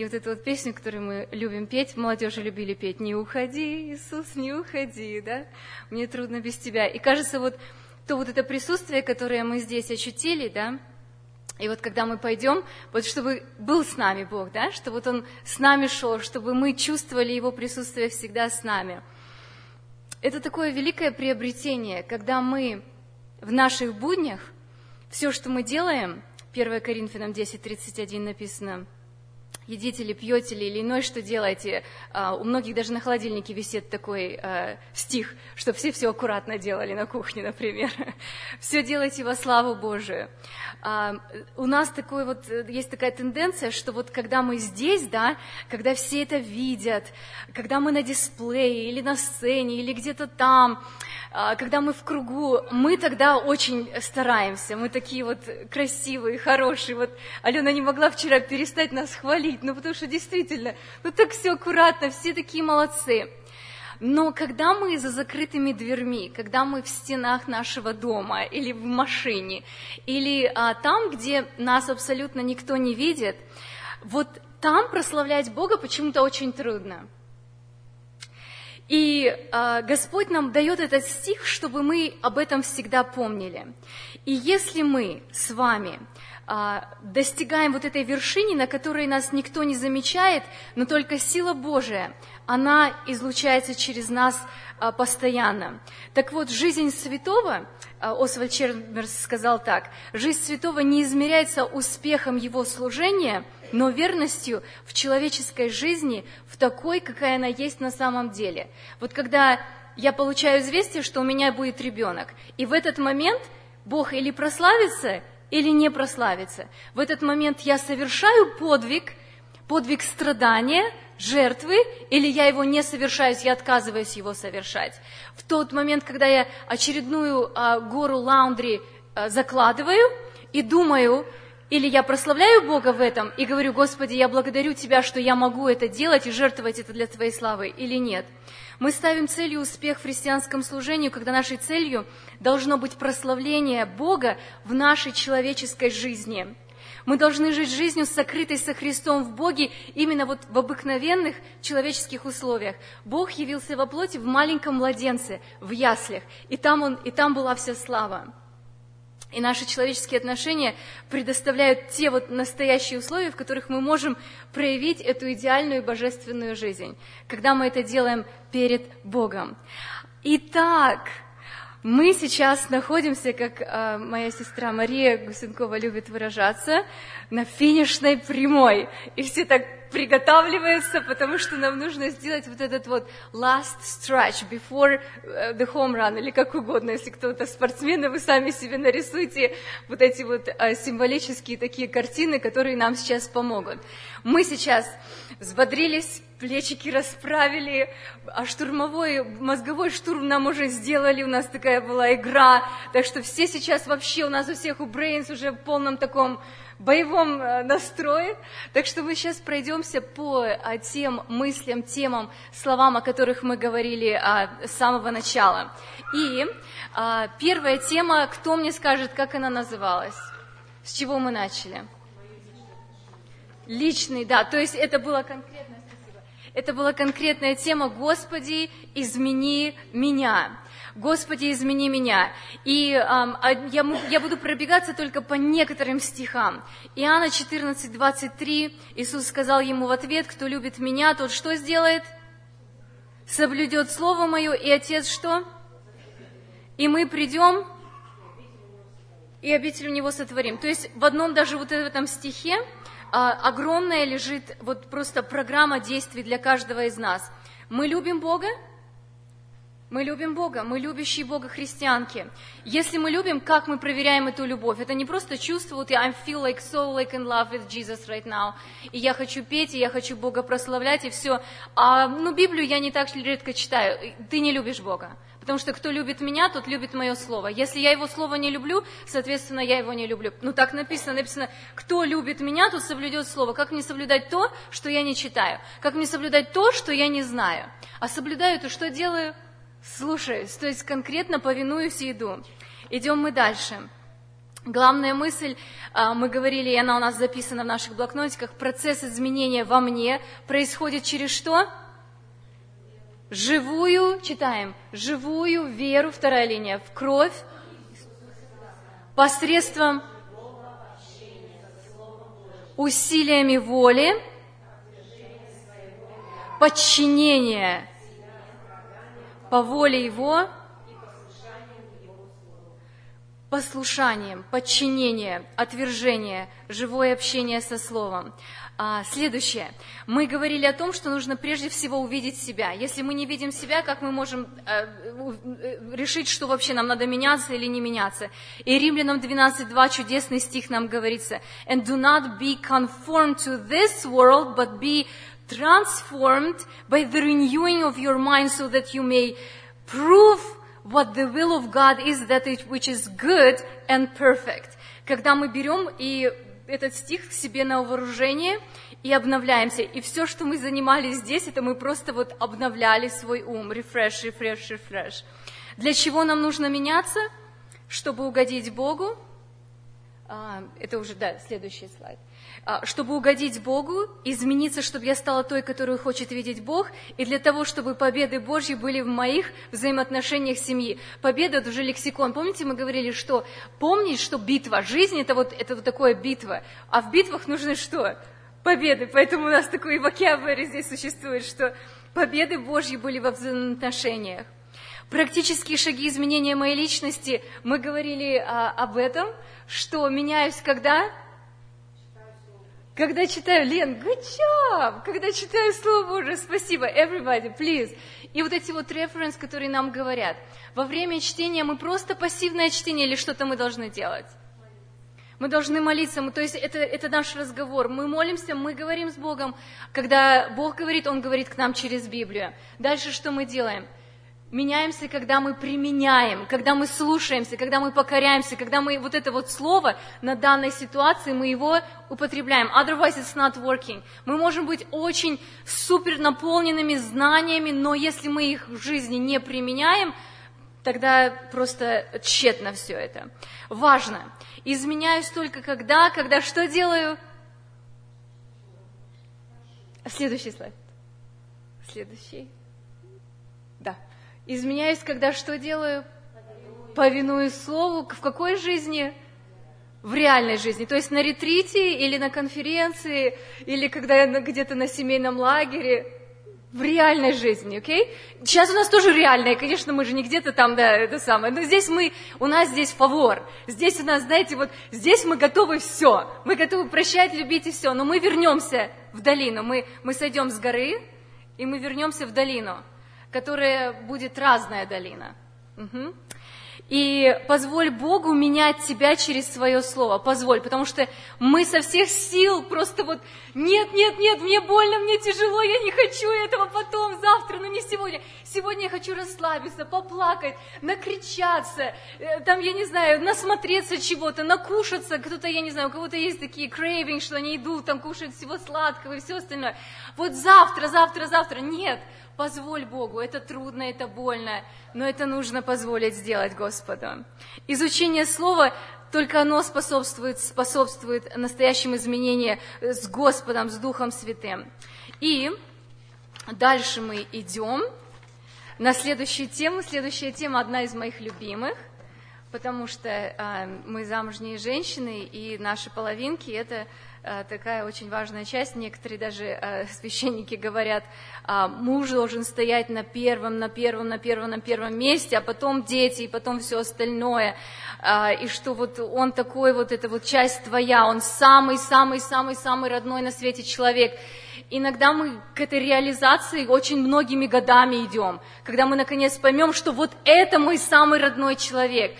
И вот эту вот песню, которую мы любим петь, молодежи любили петь, «Не уходи, Иисус, не уходи», да? «Мне трудно без Тебя». И кажется, вот то вот это присутствие, которое мы здесь ощутили, да, и вот когда мы пойдем, вот чтобы был с нами Бог, да, что вот Он с нами шел, чтобы мы чувствовали Его присутствие всегда с нами. Это такое великое приобретение, когда мы в наших буднях, все, что мы делаем, 1 Коринфянам 10, 31 написано – едите ли, пьете ли или иное, что делаете. А, у многих даже на холодильнике висит такой а, стих, чтобы все все аккуратно делали на кухне, например. Все делайте во славу Божию. А, у нас такой вот, есть такая тенденция, что вот когда мы здесь, да, когда все это видят, когда мы на дисплее или на сцене, или где-то там, когда мы в кругу, мы тогда очень стараемся, мы такие вот красивые, хорошие. Вот Алена не могла вчера перестать нас хвалить, ну потому что действительно, ну так все аккуратно, все такие молодцы. Но когда мы за закрытыми дверьми, когда мы в стенах нашего дома или в машине, или а, там, где нас абсолютно никто не видит, вот там прославлять Бога почему-то очень трудно. И а, Господь нам дает этот стих, чтобы мы об этом всегда помнили. И если мы с вами а, достигаем вот этой вершины, на которой нас никто не замечает, но только сила Божия, она излучается через нас а, постоянно. Так вот, жизнь святого, а, Освальд Чермерс сказал так, жизнь святого не измеряется успехом его служения, но верностью в человеческой жизни, в такой, какая она есть на самом деле. Вот когда я получаю известие, что у меня будет ребенок, и в этот момент Бог или прославится, или не прославиться. В этот момент я совершаю подвиг, подвиг страдания, жертвы, или я его не совершаю, я отказываюсь его совершать. В тот момент, когда я очередную а, гору лаундри а, закладываю и думаю, или я прославляю Бога в этом и говорю, Господи, я благодарю Тебя, что я могу это делать и жертвовать это для Твоей славы, или нет. Мы ставим целью успех в христианском служении, когда нашей целью должно быть прославление Бога в нашей человеческой жизни. Мы должны жить жизнью, сокрытой со Христом в Боге, именно вот в обыкновенных человеческих условиях. Бог явился во плоти в маленьком младенце, в яслях, и там, он, и там была вся слава. И наши человеческие отношения предоставляют те вот настоящие условия, в которых мы можем проявить эту идеальную божественную жизнь, когда мы это делаем перед Богом. Итак, мы сейчас находимся, как э, моя сестра Мария Гусенкова любит выражаться, на финишной прямой. И все так приготавливаются, потому что нам нужно сделать вот этот вот last stretch before э, the home run, или как угодно, если кто-то спортсмен, вы сами себе нарисуйте вот эти вот э, символические такие картины, которые нам сейчас помогут. Мы сейчас взбодрились, плечики расправили, а штурмовой, мозговой штурм нам уже сделали, у нас такая была игра, так что все сейчас вообще, у нас у всех у Brains уже в полном таком боевом э, настрое. Так что мы сейчас пройдемся по а, тем мыслям, темам, словам, о которых мы говорили а, с самого начала. И а, первая тема, кто мне скажет, как она называлась? С чего мы начали? Личный, да, то есть это было конкретно. Это была конкретная тема «Господи, измени меня». Господи, измени меня. И эм, я, я буду пробегаться только по некоторым стихам. Иоанна 14, 23, Иисус сказал ему в ответ, кто любит меня, тот что сделает? Соблюдет Слово Мое, и Отец что? И мы придем и обитель в него сотворим. То есть в одном даже вот этом стихе а, огромная лежит вот просто программа действий для каждого из нас. Мы любим Бога, мы любим Бога, мы любящие Бога христианки. Если мы любим, как мы проверяем эту любовь? Это не просто чувство, вот I feel like so like in love with Jesus right now, и я хочу петь, и я хочу Бога прославлять, и все. А, ну, Библию я не так редко читаю. Ты не любишь Бога. Потому что кто любит меня, тот любит мое слово. Если я его слово не люблю, соответственно, я его не люблю. Ну, так написано, написано, кто любит меня, тот соблюдет слово. Как мне соблюдать то, что я не читаю? Как мне соблюдать то, что я не знаю? А соблюдаю, то что делаю? Слушаюсь, то есть конкретно повинуюсь и иду. Идем мы дальше. Главная мысль, а, мы говорили, и она у нас записана в наших блокнотиках, процесс изменения во мне происходит через что? Живую, читаем, живую веру, вторая линия, в кровь, посредством усилиями воли, подчинения по воле Его, послушанием, подчинение, отвержение, живое общение со Словом. А, следующее. Мы говорили о том, что нужно прежде всего увидеть себя. Если мы не видим себя, как мы можем э, э, решить, что вообще нам надо меняться или не меняться? И Римлянам 12.2 чудесный стих нам говорится. And do not be conformed to this world, but be transformed by the renewing of your mind so that you may prove what the will of God is, that it, which is good and perfect. Когда мы берем и этот стих к себе на вооружение и обновляемся. И все, что мы занимались здесь, это мы просто вот обновляли свой ум. Refresh, refresh, refresh. Для чего нам нужно меняться? Чтобы угодить Богу. А, это уже, да, следующий слайд. А, чтобы угодить Богу, измениться, чтобы я стала той, которую хочет видеть Бог, и для того, чтобы победы Божьи были в моих взаимоотношениях семьи. Победа – это уже лексикон. Помните, мы говорили, что помнить, что битва, жизнь – это вот, это вот такое битва, а в битвах нужны что? Победы. Поэтому у нас такой вокабуляр здесь существует, что победы Божьи были во взаимоотношениях. Практические шаги изменения моей личности, мы говорили а, об этом, что меняюсь когда? Когда читаю, Лен, good job! Когда читаю Слово Божие, спасибо, everybody, please. И вот эти вот референс, которые нам говорят. Во время чтения мы просто пассивное чтение или что-то мы должны делать? Мы должны молиться, мы, то есть это, это наш разговор. Мы молимся, мы говорим с Богом. Когда Бог говорит, Он говорит к нам через Библию. Дальше что мы делаем? Меняемся, когда мы применяем, когда мы слушаемся, когда мы покоряемся, когда мы вот это вот слово на данной ситуации, мы его употребляем. Otherwise it's not working. Мы можем быть очень супер наполненными знаниями, но если мы их в жизни не применяем, тогда просто тщетно все это. Важно. Изменяюсь только когда, когда что делаю? Следующий слайд. Следующий. Изменяюсь, когда что делаю? Повинуюсь Слову. В какой жизни? В реальной жизни. То есть на ретрите или на конференции, или когда я где-то на семейном лагере. В реальной жизни, окей? Okay? Сейчас у нас тоже реальная, конечно, мы же не где-то там, да, это самое. Но здесь мы, у нас здесь фавор. Здесь у нас, знаете, вот здесь мы готовы все. Мы готовы прощать, любить и все. Но мы вернемся в долину. Мы, мы сойдем с горы, и мы вернемся в долину которая будет разная долина. Угу. И позволь Богу менять тебя через свое слово. Позволь, потому что мы со всех сил просто вот, нет, нет, нет, мне больно, мне тяжело, я не хочу этого потом, завтра, но не сегодня. Сегодня я хочу расслабиться, поплакать, накричаться, э, там, я не знаю, насмотреться чего-то, накушаться. Кто-то, я не знаю, у кого-то есть такие craving, что они идут, там кушают всего сладкого и все остальное. Вот завтра, завтра, завтра. Нет, Позволь Богу, это трудно, это больно, но это нужно позволить сделать Господу. Изучение Слова только оно способствует, способствует настоящим изменениям с Господом, с Духом Святым. И дальше мы идем на следующую тему. Следующая тема одна из моих любимых, потому что э, мы замужние женщины, и наши половинки – это такая очень важная часть. Некоторые даже э, священники говорят, а, муж должен стоять на первом, на первом, на первом, на первом месте, а потом дети, и потом все остальное. А, и что вот он такой, вот эта вот часть твоя, он самый-самый-самый-самый родной на свете человек. Иногда мы к этой реализации очень многими годами идем, когда мы наконец поймем, что вот это мой самый родной человек.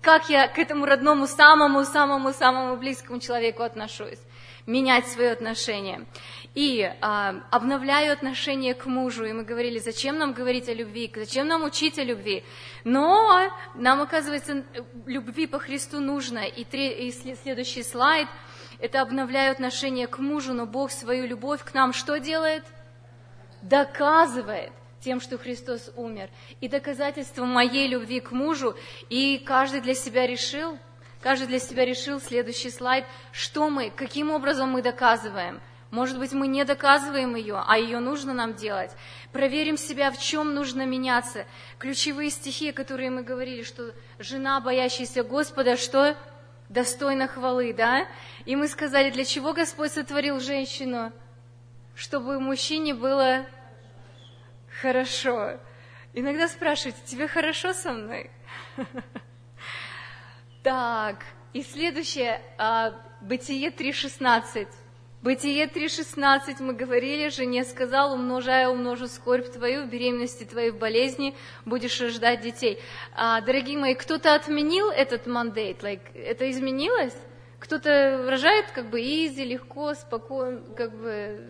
Как я к этому родному, самому-самому-самому близкому человеку отношусь менять свои отношения. И а, обновляю отношение к мужу. И мы говорили, зачем нам говорить о любви, зачем нам учить о любви. Но нам, оказывается, любви по Христу нужно. И, три, и следующий слайд – это обновляю отношение к мужу, но Бог свою любовь к нам что делает? Доказывает тем, что Христос умер. И доказательство моей любви к мужу, и каждый для себя решил – Каждый для себя решил, следующий слайд, что мы, каким образом мы доказываем. Может быть, мы не доказываем ее, а ее нужно нам делать. Проверим себя, в чем нужно меняться. Ключевые стихи, которые мы говорили, что жена, боящаяся Господа, что достойна хвалы, да? И мы сказали, для чего Господь сотворил женщину? Чтобы мужчине было хорошо. Иногда спрашивают, тебе хорошо со мной? Так, и следующее, а, Бытие 3.16. Бытие 3.16 мы говорили, жене сказал, умножая, умножу скорбь твою, в беременности твоей, в болезни, будешь рождать детей. А, дорогие мои, кто-то отменил этот мандейт? Like, это изменилось? Кто-то рожает как бы изи, легко, спокойно, как бы...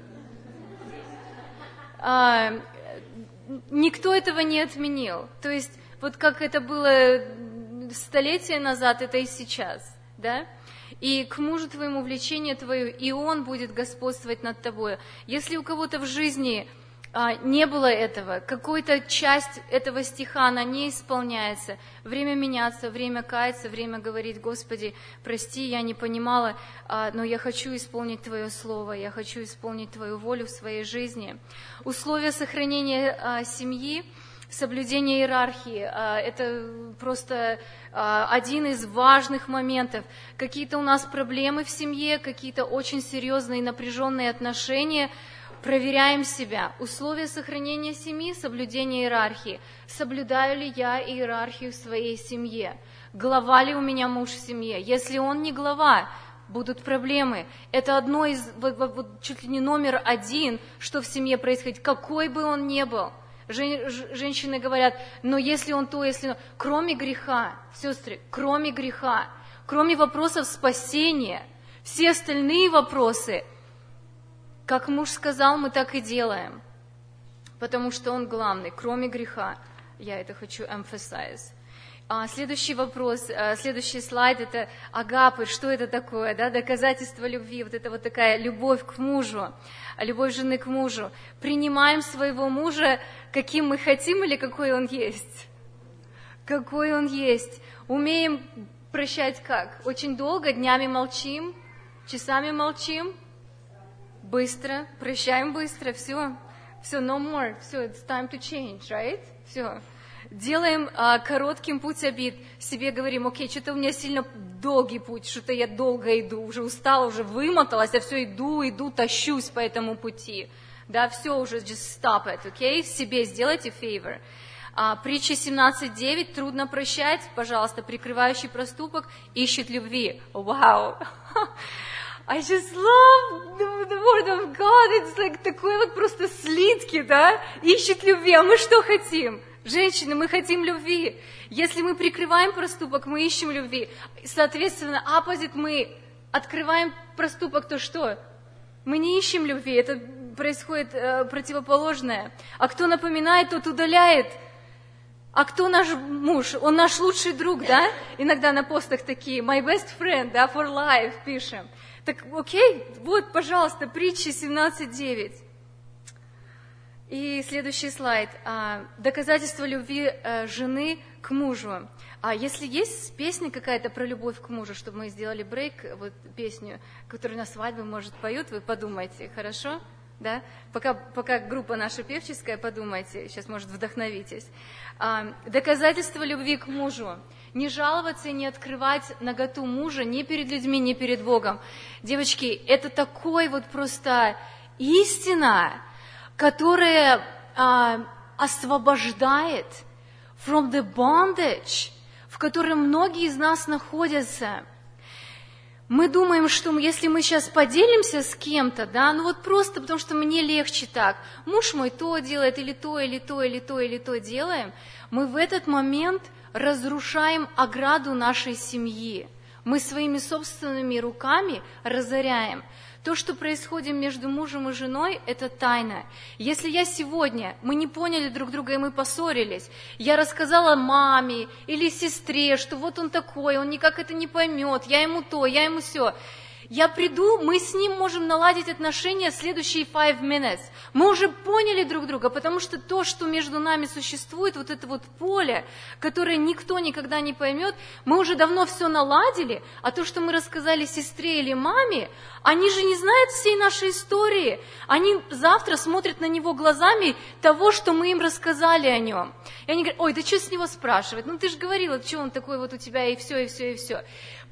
А, никто этого не отменил. То есть вот как это было столетия назад, это и сейчас, да? и к мужу твоему влечение твое, и он будет господствовать над тобой. Если у кого-то в жизни а, не было этого, какая-то часть этого стиха, она не исполняется, время меняться, время каяться, время говорить, Господи, прости, я не понимала, а, но я хочу исполнить Твое Слово, я хочу исполнить Твою волю в своей жизни. Условия сохранения а, семьи – соблюдение иерархии. А, это просто а, один из важных моментов. Какие-то у нас проблемы в семье, какие-то очень серьезные напряженные отношения. Проверяем себя. Условия сохранения семьи, соблюдение иерархии. Соблюдаю ли я иерархию в своей семье? Глава ли у меня муж в семье? Если он не глава, будут проблемы. Это одно из, вот, чуть ли не номер один, что в семье происходит, какой бы он ни был – Женщины говорят, но если он то, если он... Кроме греха, сестры, кроме греха, кроме вопросов спасения, все остальные вопросы, как муж сказал, мы так и делаем, потому что он главный, кроме греха. Я это хочу emphasize. А, следующий вопрос, а, следующий слайд – это агапы. Что это такое? Да? Доказательство любви, вот это вот такая любовь к мужу, любовь жены к мужу. Принимаем своего мужа, каким мы хотим или какой он есть? Какой он есть. Умеем прощать как? Очень долго, днями молчим, часами молчим, быстро, прощаем быстро, все, все, no more, все, it's time to change, right? Все делаем а, коротким путь обид, себе говорим, окей, что-то у меня сильно долгий путь, что-то я долго иду, уже устала, уже вымоталась, я все иду, иду, тащусь по этому пути. Да, все уже, just stop it, окей, okay? себе сделайте favor. А, притча 17.9, трудно прощать, пожалуйста, прикрывающий проступок ищет любви. Вау! I just love the word of God. It's like такой вот просто слитки, да? Ищет любви. А мы что хотим? Женщины, мы хотим любви. Если мы прикрываем проступок, мы ищем любви. Соответственно, оппозит мы открываем проступок, то что? Мы не ищем любви, это происходит э, противоположное. А кто напоминает, тот удаляет. А кто наш муж? Он наш лучший друг, да? Иногда на постах такие, my best friend, да, for life пишем. Так, окей, вот, пожалуйста, притча 17.9. И следующий слайд. А, доказательство любви э, жены к мужу. А если есть песня какая-то про любовь к мужу, чтобы мы сделали брейк, вот песню, которую на свадьбе, может, поют, вы подумайте, хорошо? Да? Пока, пока группа наша певческая, подумайте, сейчас, может, вдохновитесь. А, доказательство любви к мужу. Не жаловаться и не открывать наготу мужа ни перед людьми, ни перед Богом. Девочки, это такой вот просто истина, которое а, освобождает from the bondage, в котором многие из нас находятся. Мы думаем, что если мы сейчас поделимся с кем-то, да, ну вот просто потому что мне легче так, муж мой то делает, или то, или то, или то, или то делаем, мы в этот момент разрушаем ограду нашей семьи. Мы своими собственными руками разоряем. То, что происходит между мужем и женой, это тайна. Если я сегодня, мы не поняли друг друга и мы поссорились, я рассказала маме или сестре, что вот он такой, он никак это не поймет, я ему то, я ему все. Я приду, мы с ним можем наладить отношения следующие five minutes. Мы уже поняли друг друга, потому что то, что между нами существует, вот это вот поле, которое никто никогда не поймет, мы уже давно все наладили, а то, что мы рассказали сестре или маме, они же не знают всей нашей истории. Они завтра смотрят на него глазами того, что мы им рассказали о нем. И они говорят, ой, да что с него спрашивать? Ну ты же говорила, что он такой вот у тебя, и все, и все, и все.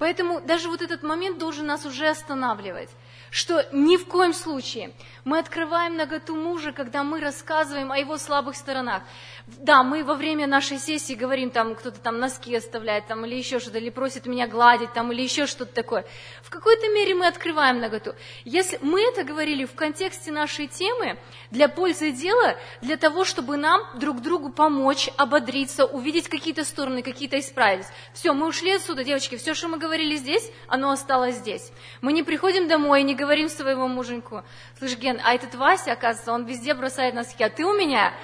Поэтому даже вот этот момент должен нас уже останавливать, что ни в коем случае мы открываем наготу мужа, когда мы рассказываем о его слабых сторонах. Да, мы во время нашей сессии говорим, там кто-то там носки оставляет, там, или еще что-то, или просит меня гладить, там, или еще что-то такое. В какой-то мере мы открываем наготу. Если мы это говорили в контексте нашей темы, для пользы дела, для того, чтобы нам друг другу помочь, ободриться, увидеть какие-то стороны, какие-то исправить. Все, мы ушли отсюда, девочки, все, что мы говорили здесь, оно осталось здесь. Мы не приходим домой и не говорим своего муженьку, слышь, Ген, а этот Вася, оказывается, он везде бросает носки, а ты у меня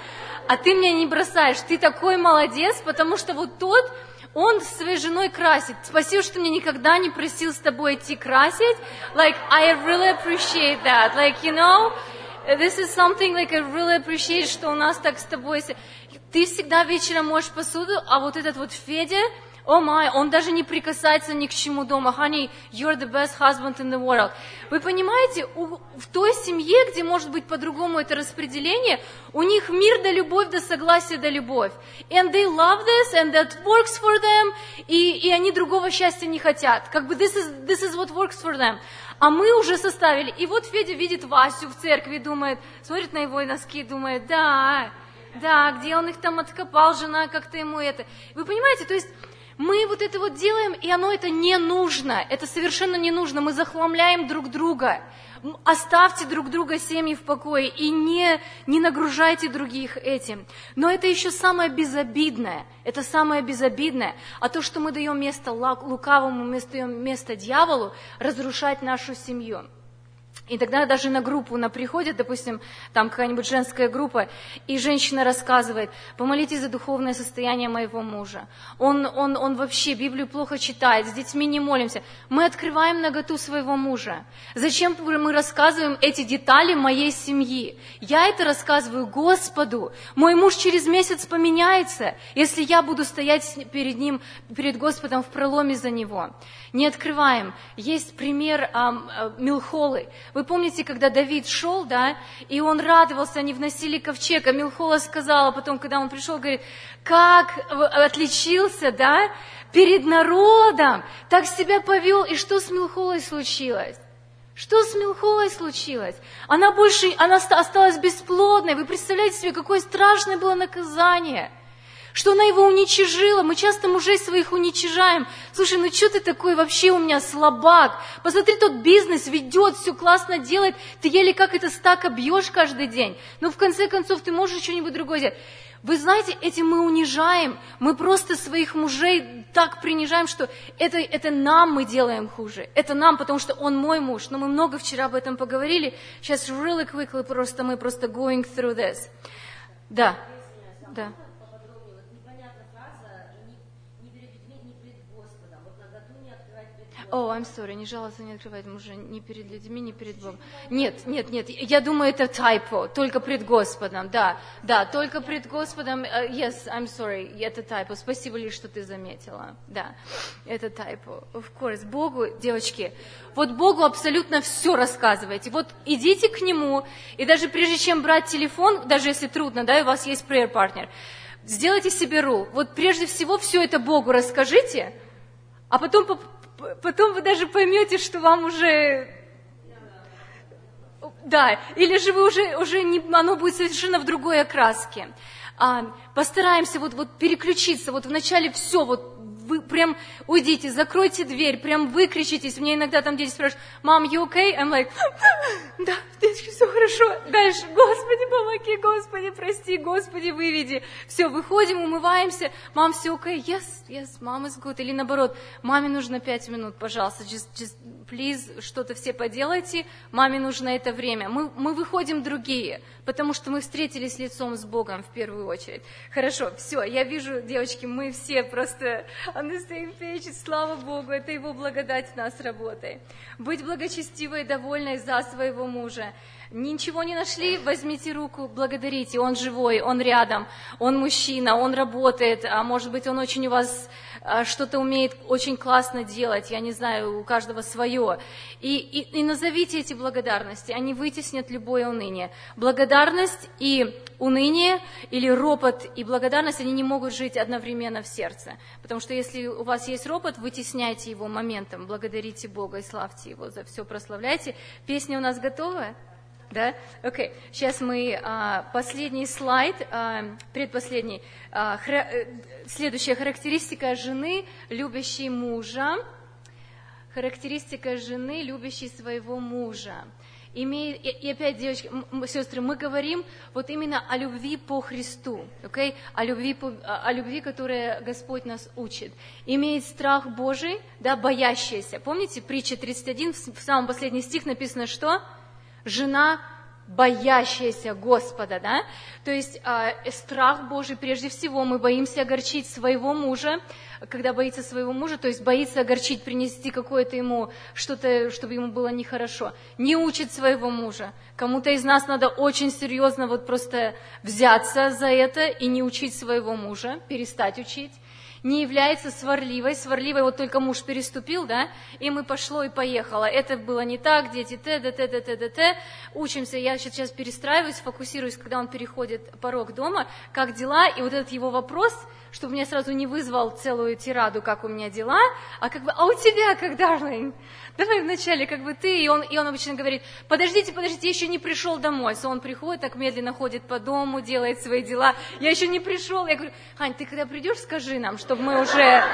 а ты меня не бросаешь, ты такой молодец, потому что вот тот, он с своей женой красит. Спасибо, что мне никогда не просил с тобой идти красить. Like, I really appreciate that. Like, you know, this is something like I really appreciate, что у нас так с тобой... Ты всегда вечером моешь посуду, а вот этот вот Федя, о май, он даже не прикасается ни к чему дома. Honey, you're the best husband in the world. Вы понимаете, у, в той семье, где может быть по-другому это распределение, у них мир да любовь, да согласие да любовь. And they love this, and that works for them, и, и они другого счастья не хотят. Как бы this is, this is what works for them. А мы уже составили. И вот Федя видит Васю в церкви, думает, смотрит на его носки, думает, да, да, где он их там откопал, жена как-то ему это. Вы понимаете, то есть мы вот это вот делаем, и оно это не нужно, это совершенно не нужно, мы захламляем друг друга. Оставьте друг друга семьи в покое и не, не нагружайте других этим. Но это еще самое безобидное, это самое безобидное. А то, что мы даем место лукавому, мы даем место дьяволу, разрушать нашу семью. И тогда даже на группу на приходит, допустим, там какая-нибудь женская группа, и женщина рассказывает, помолитесь за духовное состояние моего мужа. Он, он, он вообще Библию плохо читает, с детьми не молимся. Мы открываем наготу своего мужа. Зачем мы рассказываем эти детали моей семьи? Я это рассказываю Господу. Мой муж через месяц поменяется, если я буду стоять перед ним, перед Господом в проломе за него. Не открываем. Есть пример эм, э, Милхолы. Вы помните, когда Давид шел, да, и он радовался, они вносили ковчег, а Милхола сказала потом, когда он пришел, говорит, как отличился, да, перед народом, так себя повел, и что с Милхолой случилось? Что с Милхолой случилось? Она больше, она осталась бесплодной. Вы представляете себе, какое страшное было наказание – что она его уничижила. Мы часто мужей своих уничижаем. Слушай, ну что ты такой вообще у меня слабак? Посмотри, тот бизнес ведет, все классно делает. Ты еле как это стака бьешь каждый день. Но в конце концов ты можешь что-нибудь другое сделать. Вы знаете, этим мы унижаем, мы просто своих мужей так принижаем, что это, это нам мы делаем хуже. Это нам, потому что он мой муж. Но мы много вчера об этом поговорили. Сейчас really quickly просто мы просто going through this. Да, да. О, oh, I'm sorry, не жаловаться, не открывать мужа ни перед людьми, ни перед Богом. Нет, нет, нет, я думаю, это typo, только пред Господом, да, да, только пред Господом, uh, yes, I'm sorry, это typo, спасибо лишь, что ты заметила, да, это typo, of course, Богу, девочки, вот Богу абсолютно все рассказывайте, вот идите к Нему, и даже прежде чем брать телефон, даже если трудно, да, и у вас есть prayer partner, сделайте себе рул, вот прежде всего все это Богу расскажите, а потом потом вы даже поймете, что вам уже... Да, или же вы уже, уже не, оно будет совершенно в другой окраске. А, постараемся вот, вот переключиться, вот вначале все, вот вы прям уйдите, закройте дверь, прям выкричитесь. Мне иногда там дети спрашивают, мам, you okay? I'm like, да, деточки, все хорошо. Дальше, Господи, помоги, Господи, прости, Господи, выведи. Все, выходим, умываемся. Мам, все? Okay? Yes, yes, mom is good. Или наоборот, маме нужно пять минут, пожалуйста, just, just плиз, что-то все поделайте, маме нужно это время. Мы, мы выходим другие, потому что мы встретились лицом с Богом в первую очередь. Хорошо, все, я вижу, девочки, мы все просто on the same page, слава Богу, это Его благодать в нас работает. Быть благочестивой и довольной за своего мужа. Ничего не нашли, возьмите руку, благодарите, он живой, он рядом, он мужчина, он работает, а может быть, он очень у вас что-то умеет очень классно делать, я не знаю, у каждого свое. И, и, и назовите эти благодарности, они вытеснят любое уныние. Благодарность и уныние, или ропот и благодарность, они не могут жить одновременно в сердце. Потому что если у вас есть ропот, вытесняйте его моментом, благодарите Бога и славьте Его за все, прославляйте. Песня у нас готова? Да? Окей. Okay. Сейчас мы а, последний слайд, а, предпоследний. А. Э, следующая характеристика жены, любящей мужа. Характеристика жены, любящей своего мужа. И, опять, девочки, сестры, мы говорим вот именно о любви по Христу, okay? о, любви о любви, которая Господь нас учит. Имеет страх Божий, да, боящаяся. Помните, притча 31, в самом последний стих написано что? Жена боящаяся Господа, да? То есть э, страх Божий, прежде всего, мы боимся огорчить своего мужа, когда боится своего мужа, то есть боится огорчить, принести какое-то ему, что-то, чтобы ему было нехорошо. Не учит своего мужа. Кому-то из нас надо очень серьезно вот просто взяться за это и не учить своего мужа, перестать учить не является сварливой. Сварливой вот только муж переступил, да, и мы пошло и поехало. Это было не так, дети, т, д, т, д, т, т. Учимся, я сейчас перестраиваюсь, фокусируюсь, когда он переходит порог дома, как дела, и вот этот его вопрос, чтобы меня сразу не вызвал целую тираду, как у меня дела, а как бы, а у тебя как, Дарлин? Давай вначале как бы ты, и он, и он обычно говорит, подождите, подождите, я еще не пришел домой. So он приходит, так медленно ходит по дому, делает свои дела. Я еще не пришел. Я говорю, Хань, ты когда придешь, скажи нам, чтобы мы уже...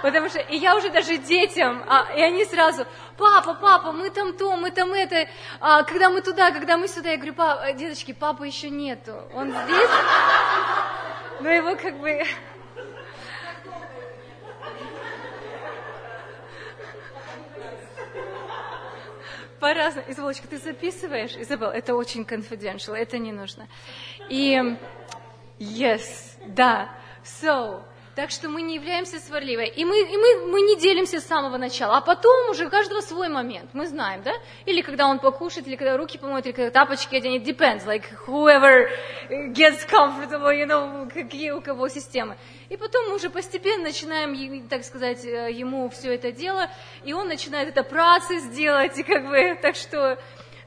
Потому что, и я уже даже детям, а, и они сразу, папа, папа, мы там то, мы там это, а, когда мы туда, когда мы сюда. Я говорю, папа, деточки, папы еще нету, он здесь, но его как бы... По-разному. Изабелочка, ты записываешь? Изабел, это очень confidential, это не нужно. И, yes, да. So, так что мы не являемся сварливой. И, мы, и мы, мы не делимся с самого начала, а потом уже у каждого свой момент. Мы знаем, да? Или когда он покушает, или когда руки помоет, или когда тапочки оденет. Depends, like whoever gets comfortable, you know, какие у кого системы. И потом мы уже постепенно начинаем, так сказать, э, ему все это дело, и он начинает это працы сделать, и как бы, так что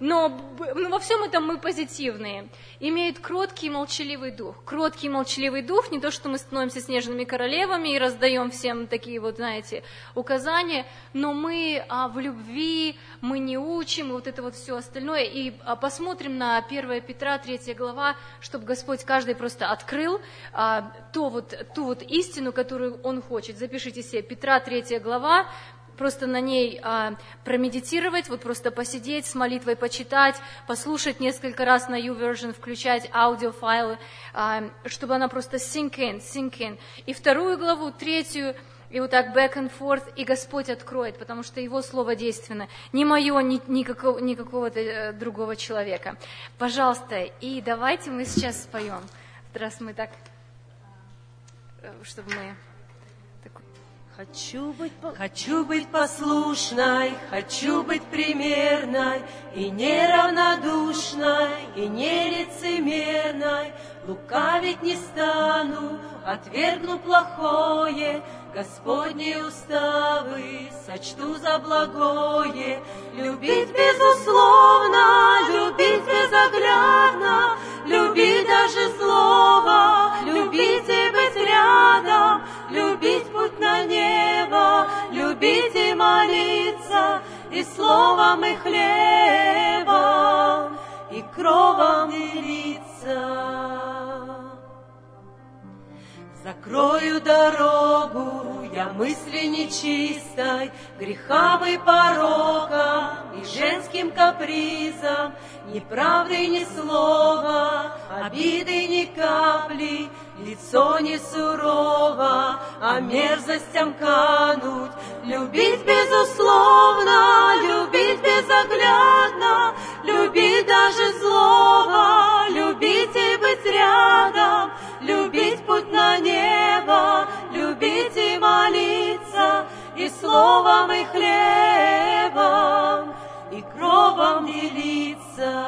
но, но во всем этом мы позитивные. Имеют кроткий и молчаливый дух. Кроткий и молчаливый дух, не то, что мы становимся снежными королевами и раздаем всем такие вот, знаете, указания, но мы а, в любви, мы не учим, и вот это вот все остальное. И а, посмотрим на 1 Петра, 3 глава, чтобы Господь каждый просто открыл а, то вот, ту вот истину, которую Он хочет. Запишите себе, Петра, 3 глава, просто на ней а, промедитировать, вот просто посидеть с молитвой, почитать, послушать несколько раз на YouVersion, включать аудиофайлы, а, чтобы она просто sink in, sink in. И вторую главу, третью, и вот так back and forth, и Господь откроет, потому что Его Слово действенно. Не мое, ни, ни, какого, ни какого-то э, другого человека. Пожалуйста, и давайте мы сейчас споем. Раз мы так, э, чтобы мы... Хочу быть, хочу быть послушной, хочу быть примерной, и неравнодушной, и нелицемерной. Лукавить не стану, отвергну плохое, Господни уставы сочту за благое. Любить безусловно, любить безоглядно, любить даже слово, любить и быть рядом, любить путь на небо, любить и молиться, и словом, и хлебом, и кровом делиться. Закрою дорогу я мысли нечистой, Грехам и порокам, и женским капризам, Ни правды, ни слова, обиды ни капли, Лицо не сурово, а мерзостям кануть, любить безусловно, любить безоглядно, любить даже злого, любить и быть рядом, любить путь на небо, любить и молиться, и словом, и хлебом, и кровом делиться.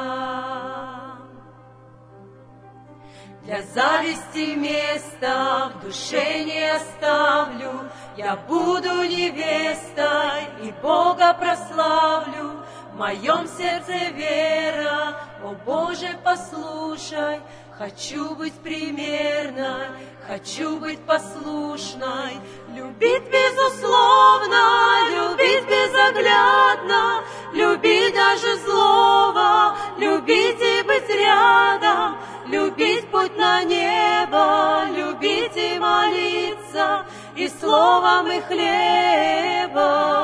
Для зависти места в душе не оставлю, Я буду невестой и Бога прославлю. В моем сердце вера, о Боже, послушай, Хочу быть примерной, хочу быть послушной, Любить безусловно, любить безоглядно, Любить даже злого, любить и быть рядом, Любить путь на небо, любить и молиться, И словом, и хлебом,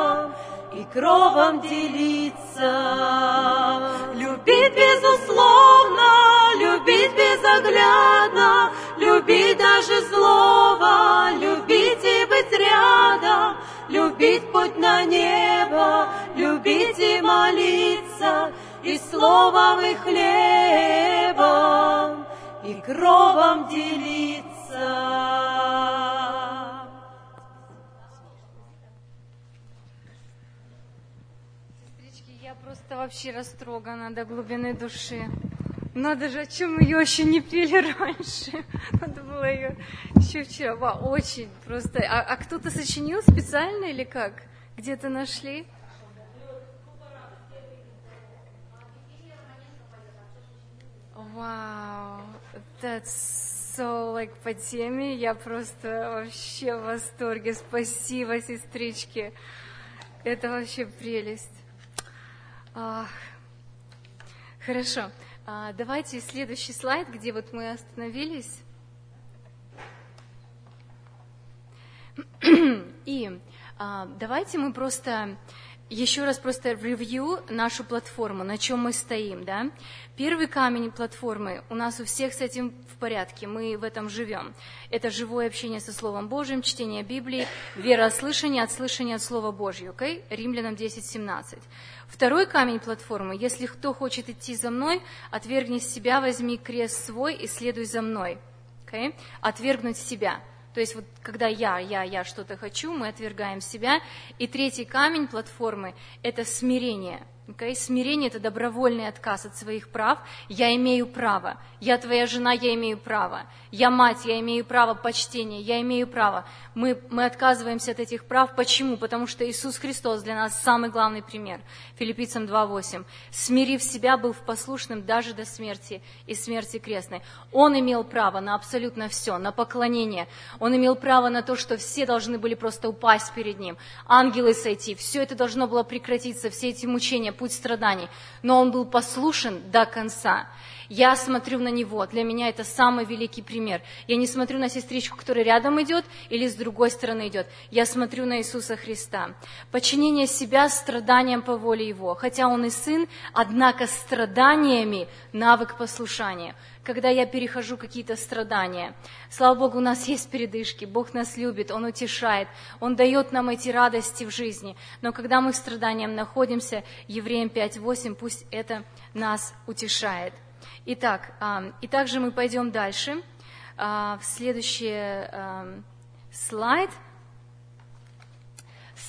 и кровом делиться. Любить безусловно, любить безоглядно, Любить даже злого, любить и быть рядом, Любить путь на небо, любить и молиться, И словом, и хлебом, и кровом делиться. Сестрички, я просто вообще растрогана до глубины души. Надо же, о чем ее еще не пели раньше. Надо было ее еще вчера. Вау, очень просто. А, а кто-то сочинил специально или как? Где-то нашли? Вау, that's so like по теме. Я просто вообще в восторге. Спасибо, сестрички. Это вообще прелесть. Ах. Хорошо. А, давайте следующий слайд, где вот мы остановились. И а, давайте мы просто еще раз просто ревью нашу платформу, на чем мы стоим, да. Первый камень платформы, у нас у всех с этим в порядке, мы в этом живем. Это живое общение со Словом Божьим, чтение Библии, вера от слышания, от слышания от Слова Божьего, окей? Okay? Римлянам 10, 17. Второй камень платформы, если кто хочет идти за мной, отвергни себя, возьми крест свой и следуй за мной, okay? Отвергнуть себя – то есть вот когда я, я, я что-то хочу, мы отвергаем себя. И третий камень платформы – это смирение – Okay? Смирение – это добровольный отказ от своих прав. Я имею право. Я твоя жена, я имею право. Я мать, я имею право почтения, я имею право. Мы, мы отказываемся от этих прав. Почему? Потому что Иисус Христос для нас самый главный пример. Филиппийцам 2.8. Смирив себя, был послушным даже до смерти и смерти крестной. Он имел право на абсолютно все, на поклонение. Он имел право на то, что все должны были просто упасть перед Ним. Ангелы сойти. Все это должно было прекратиться, все эти мучения, путь страданий, но он был послушен до конца. Я смотрю на него, для меня это самый великий пример. Я не смотрю на сестричку, которая рядом идет или с другой стороны идет. Я смотрю на Иисуса Христа. Подчинение себя страданиям по воле Его. Хотя Он и Сын, однако страданиями навык послушания когда я перехожу какие-то страдания. Слава Богу, у нас есть передышки, Бог нас любит, Он утешает, Он дает нам эти радости в жизни. Но когда мы в страданиям находимся, Евреям 5.8, пусть это нас утешает. Итак, и также мы пойдем дальше. А, в следующий слайд –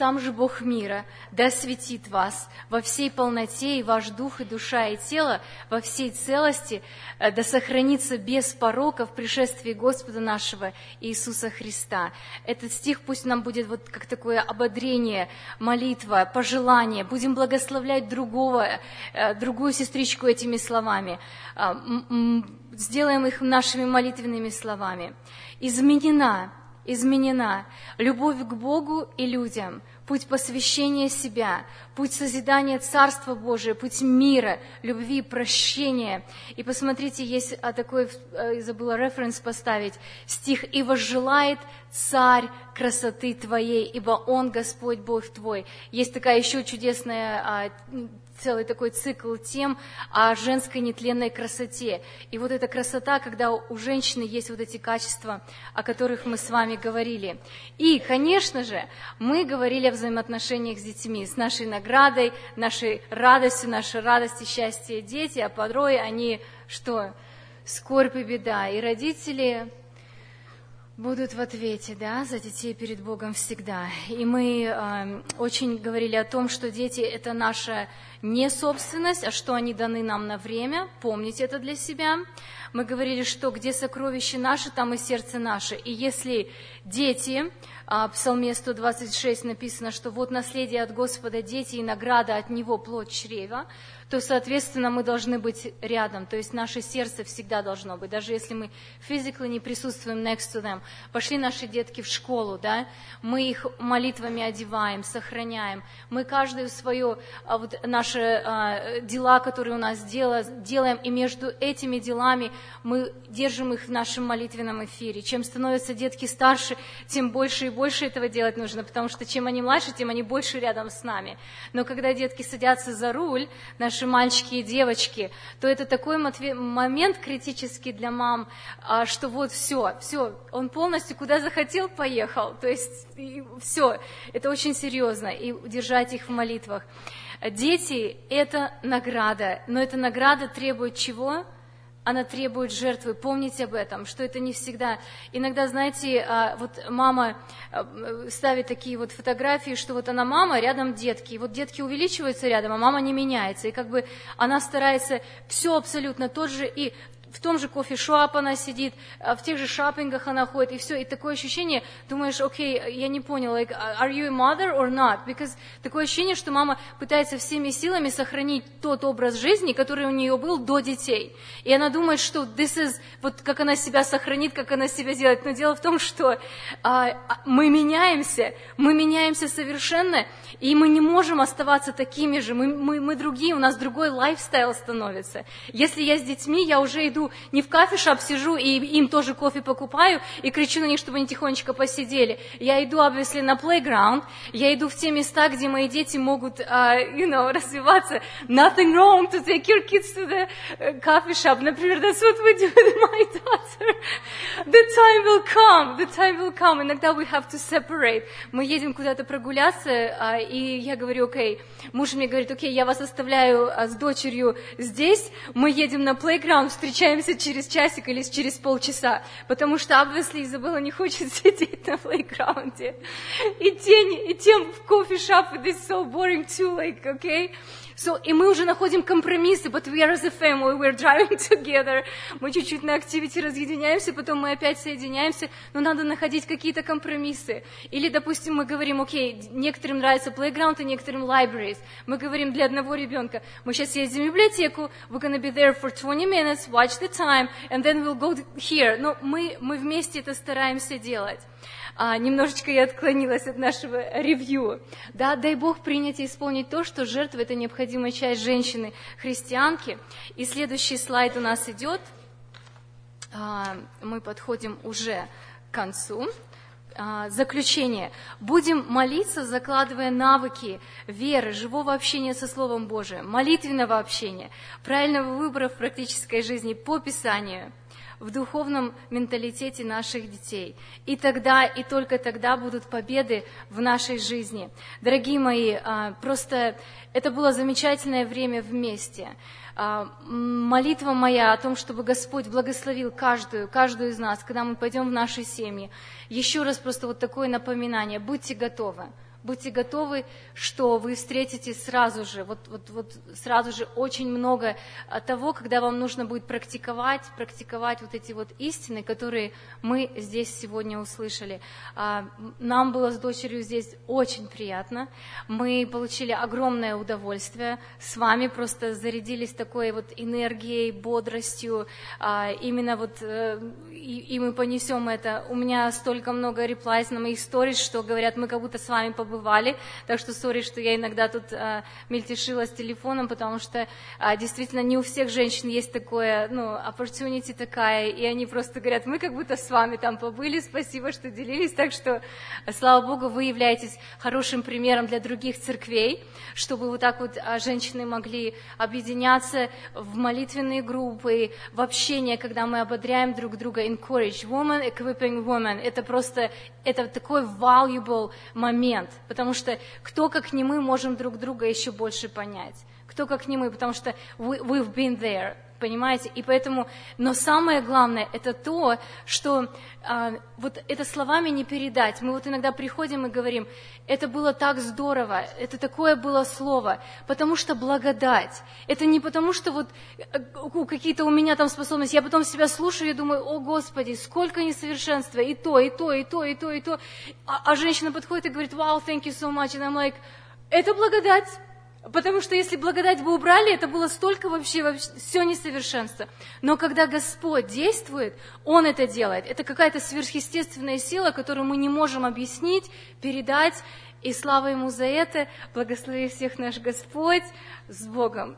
сам же Бог мира да осветит вас во всей полноте, и ваш дух, и душа, и тело во всей целости, э, да сохранится без порока в пришествии Господа нашего Иисуса Христа. Этот стих пусть нам будет вот как такое ободрение, молитва, пожелание. Будем благословлять другого, э, другую сестричку этими словами. А, сделаем их нашими молитвенными словами. Изменена изменена. Любовь к Богу и людям, путь посвящения себя, путь созидания Царства Божия, путь мира, любви, прощения. И посмотрите, есть а, такой, э, забыла референс поставить, стих «И возжелает царь красоты твоей, ибо он Господь Бог твой». Есть такая еще чудесная а, целый такой цикл тем о женской нетленной красоте. И вот эта красота, когда у женщины есть вот эти качества, о которых мы с вами говорили. И, конечно же, мы говорили о взаимоотношениях с детьми, с нашей наградой, нашей радостью, нашей радости, счастье дети, а порой они что? Скорбь и беда. И родители будут в ответе да, за детей перед Богом всегда. И мы э, очень говорили о том, что дети – это наша не собственность, а что они даны нам на время. Помните это для себя. Мы говорили, что где сокровища наши, там и сердце наше. И если дети, а, в Псалме 126 написано, что вот наследие от Господа дети и награда от Него плод чрева, то, соответственно, мы должны быть рядом, то есть наше сердце всегда должно быть, даже если мы физически не присутствуем next to them. Пошли наши детки в школу, да, мы их молитвами одеваем, сохраняем, мы каждую свое, а, вот наши а, дела, которые у нас дело, делаем, и между этими делами мы держим их в нашем молитвенном эфире. Чем становятся детки старше, тем больше и больше этого делать нужно, потому что чем они младше, тем они больше рядом с нами. Но когда детки садятся за руль, наш наши мальчики и девочки, то это такой момент критический для мам, а, что вот все, все, он полностью куда захотел, поехал. То есть все, это очень серьезно, и держать их в молитвах. Дети – это награда, но эта награда требует чего? Она требует жертвы. Помните об этом, что это не всегда. Иногда, знаете, а, вот мама а, ставит такие вот фотографии, что вот она мама, рядом детки. И вот детки увеличиваются рядом, а мама не меняется. И как бы она старается все абсолютно тот же и в том же кофешоп она сидит, а, в тех же шопингах она ходит, и все, и такое ощущение, думаешь, окей, я не понял, like, are you a mother or not? Because такое ощущение, что мама пытается всеми силами сохранить тот образ жизни, который у нее был до детей. И она думает, что this is, вот как она себя сохранит, как она себя делает. Но дело в том, что а, мы меняемся, мы меняемся совершенно, и мы не можем оставаться такими же, мы, мы, мы другие, у нас другой лайфстайл становится. Если я с детьми, я уже иду иду не в кафешоп, сижу и им тоже кофе покупаю и кричу на них, чтобы они тихонечко посидели. Я иду, obviously, на playground, я иду в те места, где мои дети могут, uh, you know, развиваться. Nothing wrong to take your kids to the uh, coffee shop. Например, that's what we do with my daughter. The time will come, the time will come. Иногда we have to separate. Мы едем куда-то прогуляться, uh, и я говорю, окей, okay. муж мне говорит, окей, okay, я вас оставляю uh, с дочерью здесь, мы едем на playground, встречаем встречаемся через часик или через полчаса, потому что, obviously, Изабелла не хочет сидеть на плейграунде. И, тень, и тем в кофе-шап, it is so boring too, like, okay? So, и мы уже находим компромиссы, but we are as a family, we're driving together. Мы чуть-чуть на активити разъединяемся, потом мы опять соединяемся, но надо находить какие-то компромиссы. Или, допустим, мы говорим, окей, некоторым нравится playground, а некоторым libraries. Мы говорим для одного ребенка, мы сейчас едем в библиотеку, we're gonna be there for 20 minutes, watch the time, and then we'll go here. Но мы, мы вместе это стараемся делать а, немножечко я отклонилась от нашего ревью. Да, дай Бог принять и исполнить то, что жертва – это необходимая часть женщины-христианки. И следующий слайд у нас идет. А, мы подходим уже к концу. А, заключение. Будем молиться, закладывая навыки веры, живого общения со Словом Божиим, молитвенного общения, правильного выбора в практической жизни по Писанию – в духовном менталитете наших детей. И тогда, и только тогда будут победы в нашей жизни. Дорогие мои, а, просто это было замечательное время вместе. А, молитва моя о том, чтобы Господь благословил каждую, каждую из нас, когда мы пойдем в наши семьи. Еще раз просто вот такое напоминание. Будьте готовы. Будьте готовы, что вы встретите сразу же, вот, вот, вот сразу же очень много того, когда вам нужно будет практиковать, практиковать вот эти вот истины, которые мы здесь сегодня услышали. А, нам было с дочерью здесь очень приятно. Мы получили огромное удовольствие. С вами просто зарядились такой вот энергией, бодростью. А, именно вот э, и, и мы понесем это. У меня столько много реплайс на моих сторис, что говорят, мы как будто с вами побыли побывали, так что сори, что я иногда тут а, мельтешила с телефоном, потому что а, действительно не у всех женщин есть такое, ну, opportunity такая, и они просто говорят, мы как будто с вами там побыли, спасибо, что делились, так что, слава Богу, вы являетесь хорошим примером для других церквей, чтобы вот так вот а, женщины могли объединяться в молитвенные группы, в общение, когда мы ободряем друг друга, encourage woman, equipping woman, это просто, это такой valuable момент, потому что кто, как не мы, можем друг друга еще больше понять. Кто, как не мы, потому что we, we've been there, понимаете? И поэтому, но самое главное, это то, что а, вот это словами не передать. Мы вот иногда приходим и говорим, это было так здорово, это такое было слово, потому что благодать. Это не потому, что вот э, какие-то у меня там способности, я потом себя слушаю и думаю, о Господи, сколько несовершенства, и то, и то, и то, и то, и то. А, а женщина подходит и говорит, вау, thank you so much, and I'm like, это благодать. Потому что если благодать вы убрали, это было столько вообще, вообще все несовершенство. Но когда Господь действует, Он это делает. Это какая-то сверхъестественная сила, которую мы не можем объяснить, передать. И слава Ему за это. Благослови всех наш Господь. С Богом.